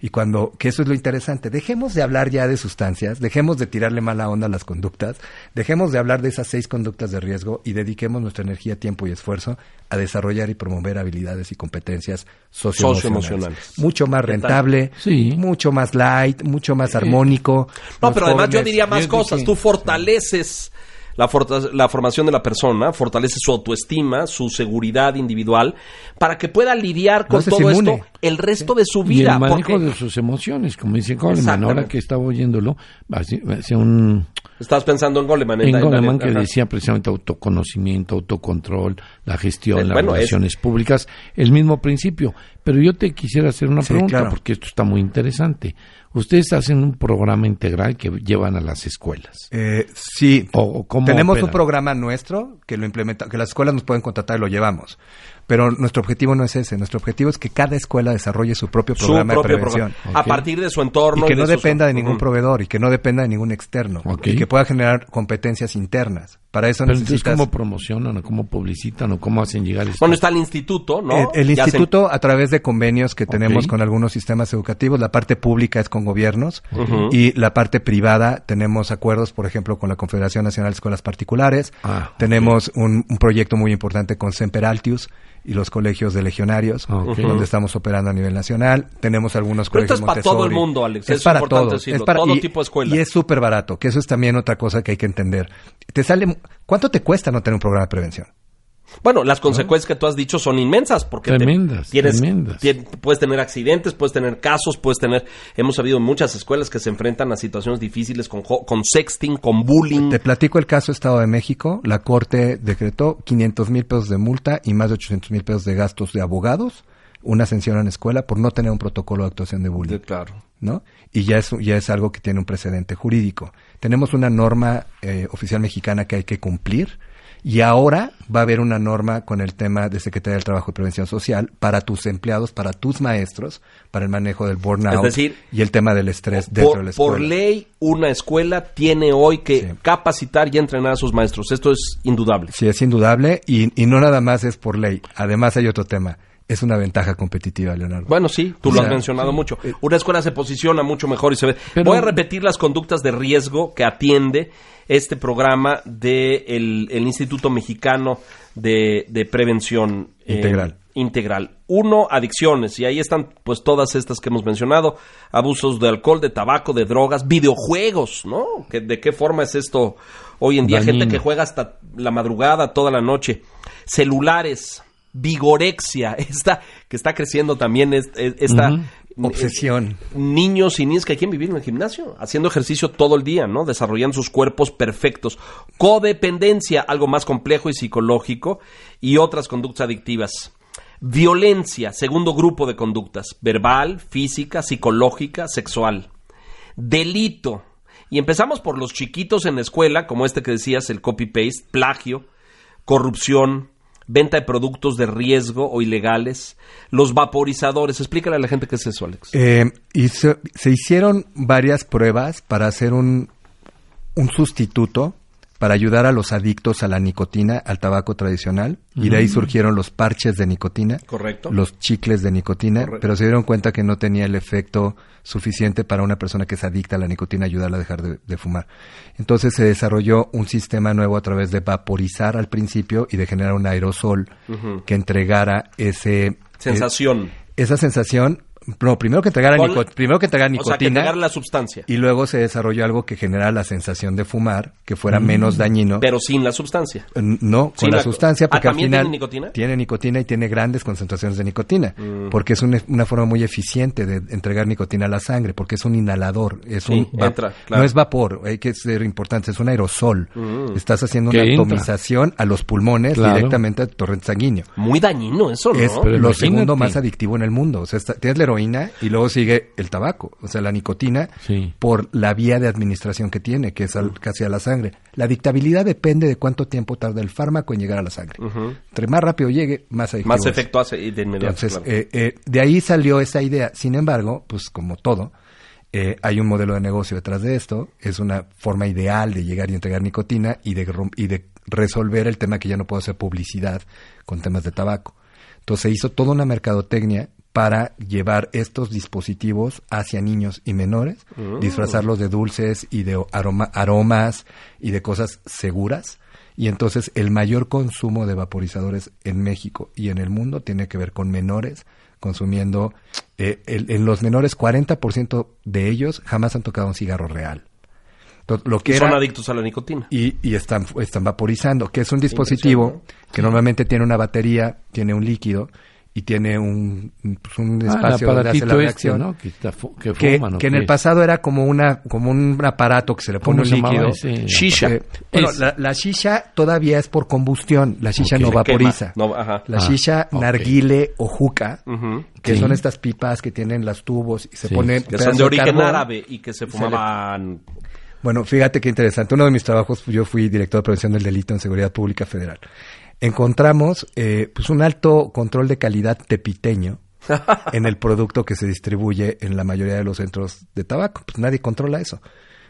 Y cuando, que eso es lo interesante, dejemos de hablar ya de sustancias, dejemos de tirarle mala onda a las conductas, dejemos de hablar de esas seis conductas de riesgo y dediquemos nuestra energía, tiempo y esfuerzo a desarrollar y promover habilidades y competencias socioemocionales. Socioemocionales. Mucho más rentable, Sí. mucho más light, mucho más armónico. No, pero además yo diría más cosas. Tú fortaleces la, la formación de la persona, fortaleces su autoestima, su seguridad individual, para que pueda lidiar con todo esto el resto de su Y vida. el manejo porque de sus emociones, como dice Coleman, ahora que estaba oyéndolo, hace hace un, Estás pensando en Goleman. en en- Goleman que ajá. decía precisamente autoconocimiento, autocontrol, la gestión, Eh, las bueno, es- relaciones públicas, el mismo principio. Pero yo te quisiera hacer una Sí, pregunta, claro. porque esto está muy interesante. Ustedes hacen un programa integral que llevan a las escuelas. Eh, sí, O- o cómo tenemos operan. un programa nuestro que lo implementa, que las escuelas nos pueden contratar y lo llevamos. Pero nuestro objetivo no es ese. Nuestro objetivo es que cada escuela desarrolle su propio su programa propio de prevención. programa. A partir de su entorno. Y que no dependa de ningún proveedor y que no dependa de ningún externo. Y que pueda generar competencias internas. Para eso Pero entonces. ¿cómo promocionan o cómo publicitan o cómo hacen llegar esto? Bueno, está el instituto, ¿no? El, el se- instituto, a través de convenios que tenemos con algunos sistemas educativos, la parte pública es con gobiernos y la parte privada tenemos acuerdos, por ejemplo, con la Confederación Nacional de Escuelas Particulares. Ah, tenemos un, un proyecto muy importante con Semper Altius y los colegios de legionarios, Ah, ok. donde estamos operando a nivel nacional. Tenemos algunos Pero esto colegios es para todo el Montessori. mundo, Alex, Es es para importante todos. decirlo, es para, todo y, tipo de escuela. Y es súper barato, que eso es también otra cosa que hay que entender. Te sale, ¿Cuánto te cuesta no tener un programa de prevención? Bueno, las consecuencias que tú has dicho son inmensas porque te- Tremendas, tienes, tremendas. puedes tener accidentes, puedes tener casos, puedes tener, hemos sabido muchas escuelas que se enfrentan a situaciones difíciles con, jo- con sexting, con bullying. Te platico el caso Estado de México. La Corte decretó 500 mil pesos de multa y más de 800 mil pesos de gastos de abogados, una sanción en escuela por no tener un protocolo de actuación de bullying. claro. ¿no? Y ya es, ya es algo que tiene un precedente jurídico. Tenemos una norma eh, oficial mexicana que hay que cumplir y ahora va a haber una norma con el tema de Secretaría del Trabajo y Prevención Social para tus empleados, para tus maestros, para el manejo del burnout Es decir, y el tema del estrés dentro de la Por, escuela. por ley, una escuela tiene hoy que Sí. capacitar y entrenar a sus maestros. Esto es indudable. Sí, es indudable y, y no nada más es por ley. Además hay otro tema. Es una ventaja competitiva, Leonardo. Bueno, sí, tú O lo sea, has mencionado sí. mucho. Una escuela se posiciona mucho mejor y se ve. Pero- Voy a repetir las conductas de riesgo que atiende este programa del el Instituto Mexicano de, de Prevención eh, Integral. integral. Uno, adicciones, y ahí están pues todas estas que hemos mencionado, abusos de alcohol, de tabaco, de drogas, videojuegos, ¿no? ¿Que- ¿De qué forma es esto hoy en día? Dañino. Gente que juega hasta la madrugada, toda la noche. Celulares, vigorexia, esta que está creciendo también, es- es- esta... Obsesión. Niños y niñas que quieren vivir en el gimnasio, haciendo ejercicio todo el día, ¿no? Desarrollando sus cuerpos perfectos. Codependencia, algo más complejo y psicológico, y otras conductas adictivas. Violencia, segundo grupo de conductas, verbal, física, psicológica, sexual. Delito. Y empezamos por los chiquitos en la escuela, como este que decías, el copy-paste, plagio, corrupción, venta de productos de riesgo o ilegales, los vaporizadores. Explícale a la gente qué es eso, Alex. Eh, se hicieron varias pruebas para hacer un, un sustituto para ayudar a los adictos a la nicotina, al tabaco tradicional, y de ahí surgieron los parches de nicotina, Correcto. los chicles de nicotina, Correcto. pero se dieron cuenta que no tenía el efecto suficiente para una persona que es adicta a la nicotina ayudarla a dejar de, de fumar. Entonces se desarrolló un sistema nuevo a través de vaporizar al principio y de generar un aerosol que entregara ese Sensación. esa sensación no, primero que entregar, primero que entregar O sea, que nicotina entregar la sustancia, y luego se desarrolló algo que generara la sensación de fumar, que fuera menos dañino. pero sin la sustancia. Eh, No, con la, la- sustancia, Ah, porque al ¿también final tiene nicotina? tiene nicotina y tiene grandes concentraciones de nicotina, Mm. porque es una, una forma muy eficiente de entregar nicotina a la sangre, porque es un inhalador, es Sí, un va- entra, claro. no es vapor, hay que ser importante, es un aerosol. Mm. Estás haciendo una entra. atomización a los pulmones Claro. directamente al torrente sanguíneo. Muy dañino eso, ¿no? Es Pero lo imagínate. segundo más adictivo en el mundo. O sea, está- tienes la heroína y luego sigue el tabaco, o sea, la nicotina, Sí. por la vía de administración que tiene, que es al- casi a la sangre. La adictabilidad depende de cuánto tiempo tarda el fármaco en llegar a la sangre. Entre más rápido llegue, más adictivo Más efecto hace y de inmediato. Entonces, claro. eh, eh, de ahí salió esa idea. Sin embargo, pues como todo, eh, hay un modelo de negocio detrás de esto. Es una forma ideal de llegar y entregar nicotina y de, y de resolver el tema que ya no puedo hacer publicidad con temas de tabaco. Entonces se hizo toda una mercadotecnia para llevar estos dispositivos hacia niños y menores, disfrazarlos de dulces y de aroma- aromas y de cosas seguras. Y entonces el mayor consumo de vaporizadores en México y en el mundo tiene que ver con menores consumiendo, eh, el- en los menores 40% de ellos jamás han tocado un cigarro real. Lo que Y son era- adictos a la nicotina. y, y están, están vaporizando, que es un dispositivo que normalmente tiene una batería, tiene un líquido y tiene un, pues, un Ah, espacio donde hace la este, reacción. ¿no? Que, está fu- que Que, fuman, ¿o que en el pasado era como una como un aparato que se le pone ¿Cómo un líquido. ese Shisha. Bueno, la, la shisha todavía es por combustión. La shisha no vaporiza. quema. No, ajá. La Ah, shisha, ok. narguile o juca, que Sí. son estas pipas que tienen las tubos y se Sí. ponen Que son de origen carbón. árabe y que se le- fumaban. Bueno, fíjate qué interesante. Uno de mis trabajos, yo fui director de prevención del delito en seguridad pública federal. Encontramos eh, pues un alto control de calidad tepiteño en el producto que se distribuye en la mayoría de los centros de tabaco. Pues nadie controla eso.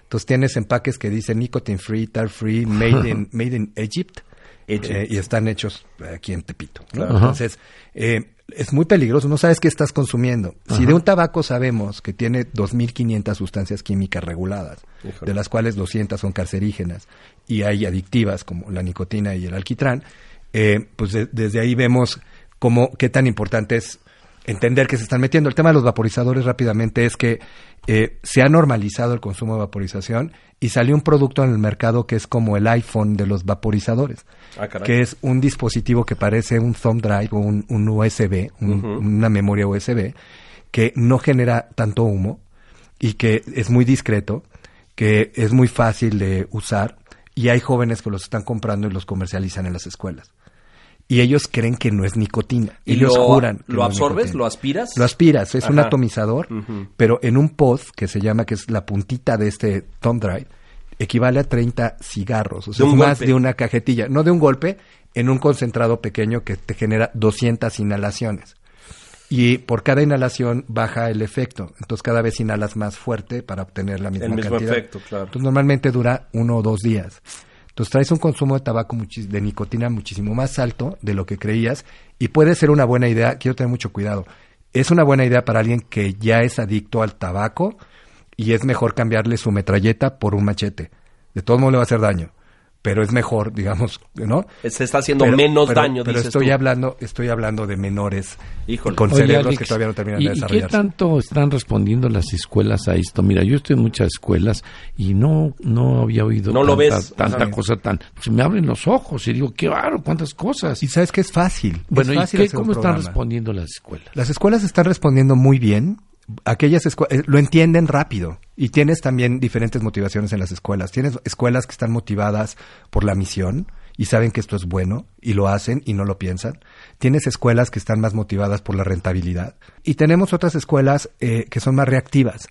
Entonces tienes empaques que dicen nicotine free, tar free, made in, made in Egypt. Egypt. eh, y están hechos aquí en Tepito. ¿no? Claro. Entonces, eh, es muy peligroso, no sabes qué estás consumiendo. Si de un tabaco sabemos que tiene 2.500 sustancias químicas reguladas, Híjole. de las cuales 200 son cancerígenas y hay adictivas como la nicotina y el alquitrán, eh, pues de- desde ahí vemos cómo, qué tan importante es entender que se están metiendo. El tema de los vaporizadores rápidamente es que eh, se ha normalizado el consumo de vaporización y salió un producto en el mercado que es como el iPhone de los vaporizadores, Ah, que es un dispositivo que parece un thumb drive o un, un USB, un- una memoria USB, que no genera tanto humo y que es muy discreto, que es muy fácil de usar y hay jóvenes que los están comprando y los comercializan en las escuelas. Y ellos creen que no es nicotina. ¿Y ellos lo, juran. que ¿Lo no absorbes? ¿Lo aspiras? Lo aspiras, es un atomizador, pero en un pod que se llama, que es la puntita de este thumb drive, equivale a 30 cigarros. O sea, es más golpe. de una cajetilla. No de un golpe, en un concentrado pequeño que te genera 200 inhalaciones. Y por cada inhalación baja el efecto. Entonces cada vez inhalas más fuerte para obtener la misma El mismo cantidad. efecto, claro. Entonces normalmente dura uno o dos días. Entonces traes un consumo de tabaco de nicotina muchísimo más alto de lo que creías y puede ser una buena idea. Quiero tener mucho cuidado. Es una buena idea para alguien que ya es adicto al tabaco y es mejor cambiarle su metralleta por un machete. De todos modos le va a hacer daño, pero es mejor, digamos, ¿no? Se está haciendo Pero- menos pero- daño, Pero dices estoy tú. hablando, estoy hablando de menores Híjole. con Oye, cerebros Alex, que todavía no terminan ¿y, de y qué desarrollarse. tanto están respondiendo las escuelas a esto? Mira, yo estoy en muchas escuelas y no no había oído No lo tanta, ves. tanta cosa tan... Se me abren los ojos y digo, qué raro, cuántas cosas. Y sabes que es fácil. bueno, es ¿y fácil qué, hacer un cómo están respondiendo las escuelas? Las escuelas están respondiendo muy bien. Aquellas escuelas lo entienden rápido y tienes también diferentes motivaciones en las escuelas. Tienes escuelas que están motivadas por la misión y saben que esto es bueno y lo hacen y no lo piensan. Tienes escuelas que están más motivadas por la rentabilidad y tenemos otras escuelas eh, que son más reactivas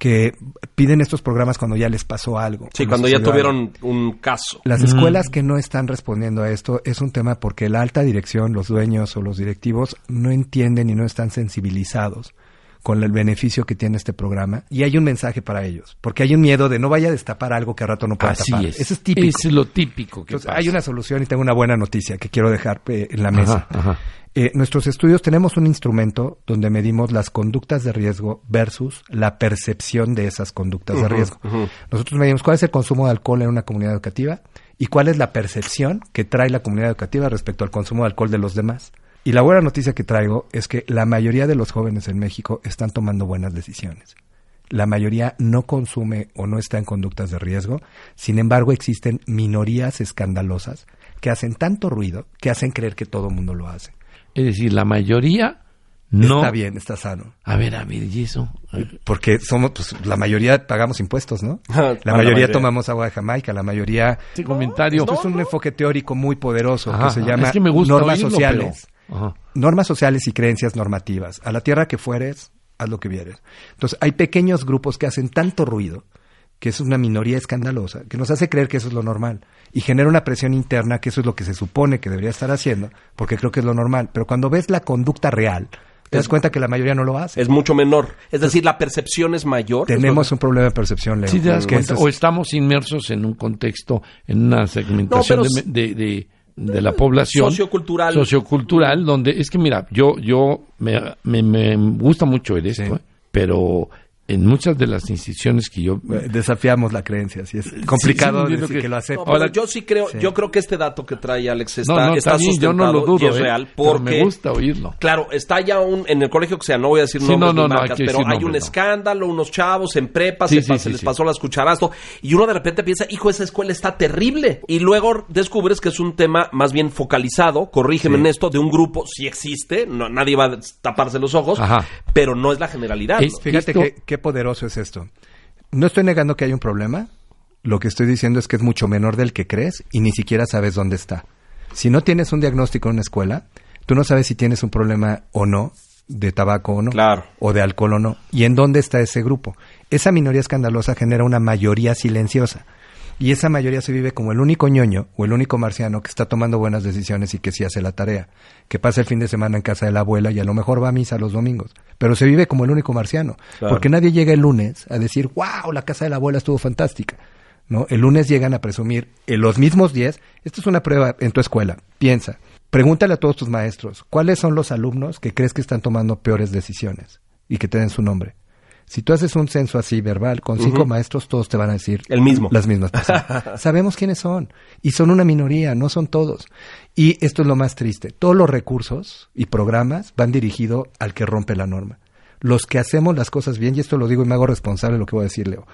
que piden estos programas cuando ya les pasó algo. Sí, cuando ya tuvieron un caso. Las escuelas que no están respondiendo a esto es un tema porque la alta dirección, los dueños o los directivos no entienden y no están sensibilizados con el beneficio que tiene este programa y hay un mensaje para ellos, porque hay un miedo de no vaya a destapar algo que a rato no pueda Así tapar. es. Eso es típico. Es lo típico que Entonces, pasa. hay una solución y tengo una buena noticia que quiero dejar eh, en la mesa. Ajá, ajá. Eh, nuestros estudios tenemos un instrumento donde medimos las conductas de riesgo versus la percepción de esas conductas de riesgo. Nosotros medimos cuál es el consumo de alcohol en una comunidad educativa y cuál es la percepción que trae la comunidad educativa respecto al consumo de alcohol de los demás. Y la buena noticia que traigo es que la mayoría de los jóvenes en México están tomando buenas decisiones. La mayoría no consume o no está en conductas de riesgo. Sin embargo, existen minorías escandalosas que hacen tanto ruido que hacen creer que todo el mundo lo hace. Es decir, la mayoría no. Está bien, está sano. A ver, a ver, ¿y eso? Porque somos, pues, la mayoría pagamos impuestos, ¿no? Ah, La la mayoría tomamos agua de Jamaica, la mayoría... Este comentario. Esto es un enfoque teórico muy poderoso Ajá, que se llama Es que me gusta normas oírlo, sociales. pero- Ajá. Normas sociales y creencias normativas. A la tierra que fueres, haz lo que vieres. Entonces, hay pequeños grupos que hacen tanto ruido, que es una minoría escandalosa, que nos hace creer que eso es lo normal. Y genera una presión interna, que eso es lo que se supone que debería estar haciendo, porque creo que es lo normal. Pero cuando ves la conducta real, te das cuenta que la mayoría no lo hace. Es mucho menor. Es decir, la percepción es mayor. Tenemos un problema de percepción, Leo. Sí, te das que cuenta, eso o es- estamos inmersos en un contexto, en una segmentación No, de, pero de- de- de la población Sociocultural. sociocultural, donde es que mira, yo yo me, me, me gusta mucho el esto, Sí. ¿eh? pero en muchas de las instituciones que yo Eh, Desafiamos la creencia, sí, es complicado sí, decir que, que- lo No, acepto. pero Ahora- yo sí creo, Sí. yo creo que este dato que trae Alex está, no, no, está está bien, yo no lo sustentado dudo, y es ¿eh? real pero porque me gusta oírlo. Claro, está ya un, en el colegio que sea, no voy a decir Sí, nombres no, ni no, no, marcas, hay que pero hay un no. escándalo, unos chavos en prepa, Sí, se, sí, pa- sí, se les sí. pasó las cucharazo, y uno de repente piensa, hijo, esa escuela está terrible. Y luego descubres que es un tema más bien focalizado, corrígeme Sí. en esto, de un grupo, sí existe, no, nadie va a taparse los ojos, Ajá. pero no es la generalidad. Es- ¿no? Fíjate qué poderoso es esto. No estoy negando que hay un problema. Lo que estoy diciendo es que es mucho menor del que crees y ni siquiera sabes dónde está. Si no tienes un diagnóstico en una escuela, tú no sabes si tienes un problema o no de tabaco o no, Claro. o de alcohol o no, y en dónde está ese grupo. Esa minoría escandalosa genera una mayoría silenciosa. Y esa mayoría se vive como el único ñoño o el único marciano que está tomando buenas decisiones y que sí hace la tarea, que pasa el fin de semana en casa de la abuela y a lo mejor va a misa los domingos, pero se vive como el único marciano, Claro. porque nadie llega el lunes a decir, wow, la casa de la abuela estuvo fantástica. ¿No? El lunes llegan a presumir en los mismos 10. Esto es una prueba en tu escuela. Piensa, pregúntale a todos tus maestros, ¿cuáles son los alumnos que crees que están tomando peores decisiones? Y que te den su nombre. Si tú haces un censo así verbal con cinco maestros, todos te van a decir El mismo. las mismas personas. Sabemos quiénes son y son una minoría, no son todos. Y esto es lo más triste. Todos los recursos y programas van dirigidos al que rompe la norma. Los que hacemos las cosas bien, y esto lo digo y me hago responsable de lo que voy a decir, Leo.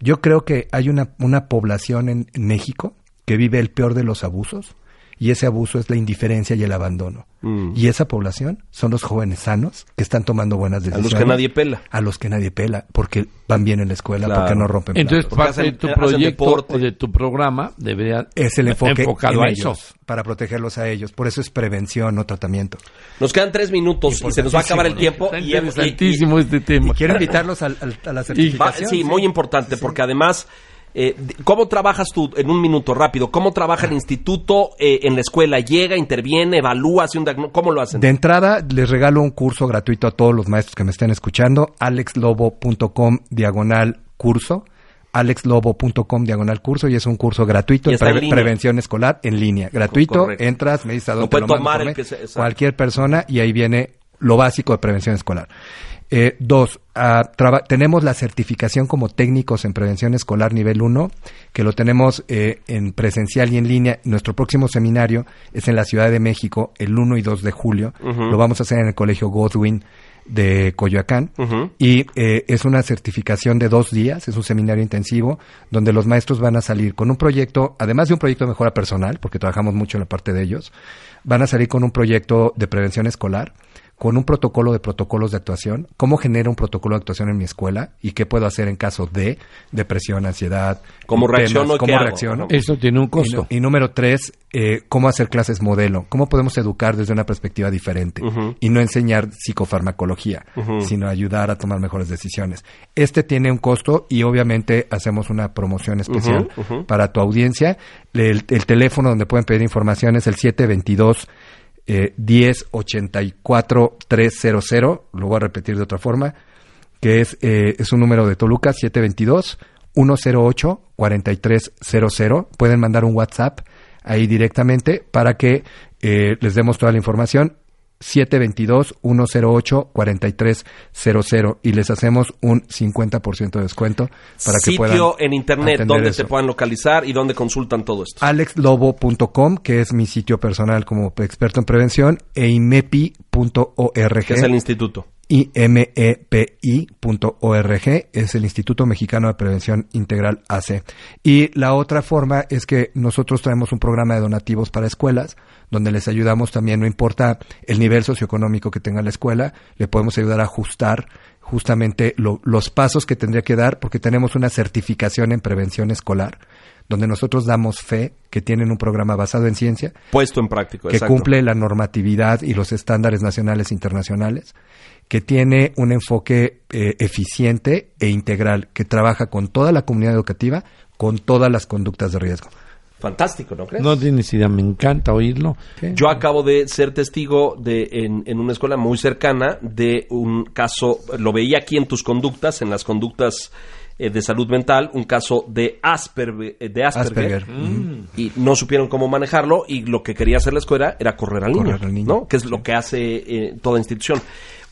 Yo creo que hay una, una población en México que vive el peor de los abusos y ese abuso es la indiferencia y el abandono. Mm. Y esa población son los jóvenes sanos que están tomando buenas A decisiones. los que nadie pela. A los que nadie pela, porque van bien en la escuela, Claro. porque no rompen Entonces, platos. Porque parte de tu proyecto o de tu programa debería es el enfoque enfocado en a ellos, para protegerlos a ellos. Por eso es prevención, no tratamiento. Nos quedan tres minutos y se nos va a acabar el tiempo. Y- y- este tema. Y quiero invitarlos al- al- a la Va- certificación. sí, muy importante, porque además, eh, ¿cómo trabajas tú, en un minuto rápido, cómo trabaja el instituto eh, en la escuela? ¿Llega, interviene, evalúa, hace un diagnóstico? ¿Cómo lo hacen? De entrada, les regalo un curso gratuito a todos los maestros que me estén escuchando. alexlobo.com diagonal curso. alexlobo.com diagonal curso y es un curso gratuito de pre- prevención escolar en línea. Gratuito, Correcto. entras, me dices a dónde puede te lo mando tomar el que se- cualquier persona y ahí viene lo básico de prevención escolar. Eh, dos, ah, tenemos la certificación como técnicos en prevención escolar nivel 1, que lo tenemos eh, en presencial y en línea. Nuestro próximo seminario es en la Ciudad de México el 1 y 2 de julio. Lo vamos a hacer en el Colegio Godwin de Coyoacán. Y eh, es una certificación de dos días, es un seminario intensivo, donde los maestros van a salir con un proyecto, además de un proyecto de mejora personal, porque trabajamos mucho en la parte de ellos, van a salir con un proyecto de prevención escolar, con un protocolo de protocolos de actuación, cómo genera un protocolo de actuación en mi escuela y qué puedo hacer en caso de depresión, ansiedad, ¿Cómo temas, reacciono cómo hago? reacciono. Eso tiene un costo. Y, y número tres, eh, cómo hacer clases modelo, cómo podemos educar desde una perspectiva diferente y no enseñar psicofarmacología, sino ayudar a tomar mejores decisiones. Este tiene un costo y obviamente hacemos una promoción especial para tu audiencia. El, el teléfono donde pueden pedir información es el 722 eh, 1084 300, lo voy a repetir de otra forma, que es, eh, es un número de Toluca, 722 108 4300. Pueden mandar un WhatsApp ahí directamente para que eh, les demos toda la información. 722-108-4300 y les hacemos un 50% de descuento para que puedan Sitio en internet donde te puedan localizar y donde consultan todo esto. alexlobo.com, que es mi sitio personal como experto en prevención, e imepi.org. que es el instituto. IMEPI.org es el Instituto Mexicano de Prevención Integral AC. Y la otra forma es que nosotros traemos un programa de donativos para escuelas, donde les ayudamos también, no importa el nivel socioeconómico que tenga la escuela, le podemos ayudar a ajustar justamente lo- los pasos que tendría que dar, porque tenemos una certificación en prevención escolar, donde nosotros damos fe que tienen un programa basado en ciencia, Puesto en práctico. que exacto. cumple la normatividad y los estándares nacionales e internacionales, que tiene un enfoque eh, eficiente e integral, que trabaja con toda la comunidad educativa, con todas las conductas de riesgo. Fantástico, ¿no crees? No tienes idea, me encanta oírlo. Yo acabo de ser testigo de en, en una escuela muy cercana de un caso, lo veía aquí en tus conductas, en las conductas eh, de salud mental, un caso de Asperger, eh, de Asperger, Asperger. Mm. y no supieron cómo manejarlo y lo que quería hacer la escuela era correr al niño, Correr al niño. ¿no? Que es lo que hace eh, toda institución.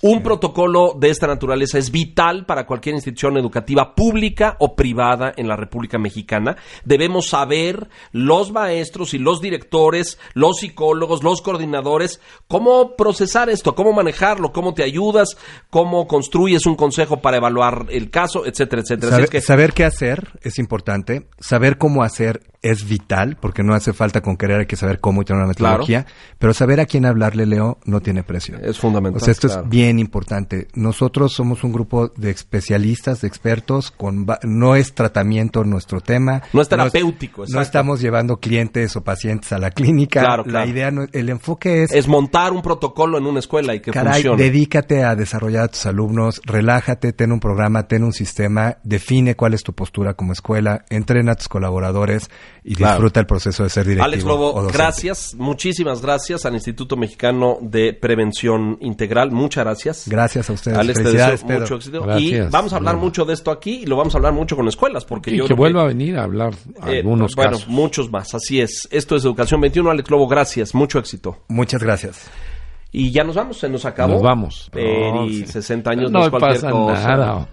Un protocolo de esta naturaleza es vital para cualquier institución educativa pública o privada en la República Mexicana. Debemos saber los maestros y los directores, los psicólogos, los coordinadores, cómo procesar esto, cómo manejarlo, cómo te ayudas, cómo construyes un consejo para evaluar el caso, etcétera, etcétera. Así Saber, es que saber qué hacer es importante, saber cómo hacer es vital, porque no hace falta con querer, hay que saber cómo y tener una Claro. metodología, pero saber a quién hablarle, Leo, no tiene precio. es fundamental. O sea, esto claro. es bien importante. Nosotros somos un grupo de especialistas, de expertos, con no es tratamiento nuestro tema. No es terapéutico, No, estamos llevando clientes o pacientes a la clínica. Claro, La claro. idea, no- el enfoque es, Es montar un protocolo en una escuela y que caray, funcione. dedícate a desarrollar a tus alumnos, relájate, ten un programa, ten un sistema, define cuál es tu postura como escuela, entrena a tus colaboradores y Claro. disfruta el proceso de ser directivo. Alex Lobo, gracias, muchísimas gracias al Instituto Mexicano de Prevención Integral. Muchas gracias. Gracias a ustedes. Alex, te deseo Pedro. mucho éxito. Y Gracias, vamos a hablar mucho de esto aquí y lo vamos a hablar mucho con escuelas, porque Y yo que vuelva a venir a hablar eh, algunos bueno, casos. muchos más, así es. Esto es Educación 21. Alex Lobo, gracias, mucho éxito. Muchas gracias. Y ya nos vamos, se nos acabó. Nos vamos. Peri, No, sí. 60 años no, no es cualquier pasa cosa. nada.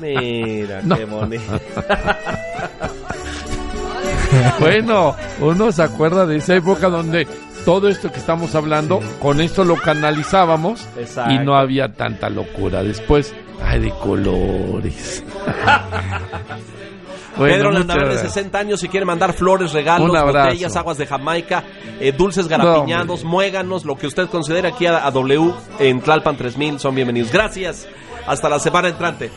Mira, No. qué bonito. Bueno, uno se acuerda de esa época donde todo esto que estamos hablando, con esto lo canalizábamos Exacto. y no había tanta locura. Después, ay, de colores. Bueno, Pedro Landaverde, gracias. 60 años, si quiere mandar flores, regalos, botellas, aguas de Jamaica, eh, dulces garapiñados, muéganos, lo que usted considere aquí a, a W en Tlalpan 3000, son bienvenidos. Gracias. Hasta la semana entrante.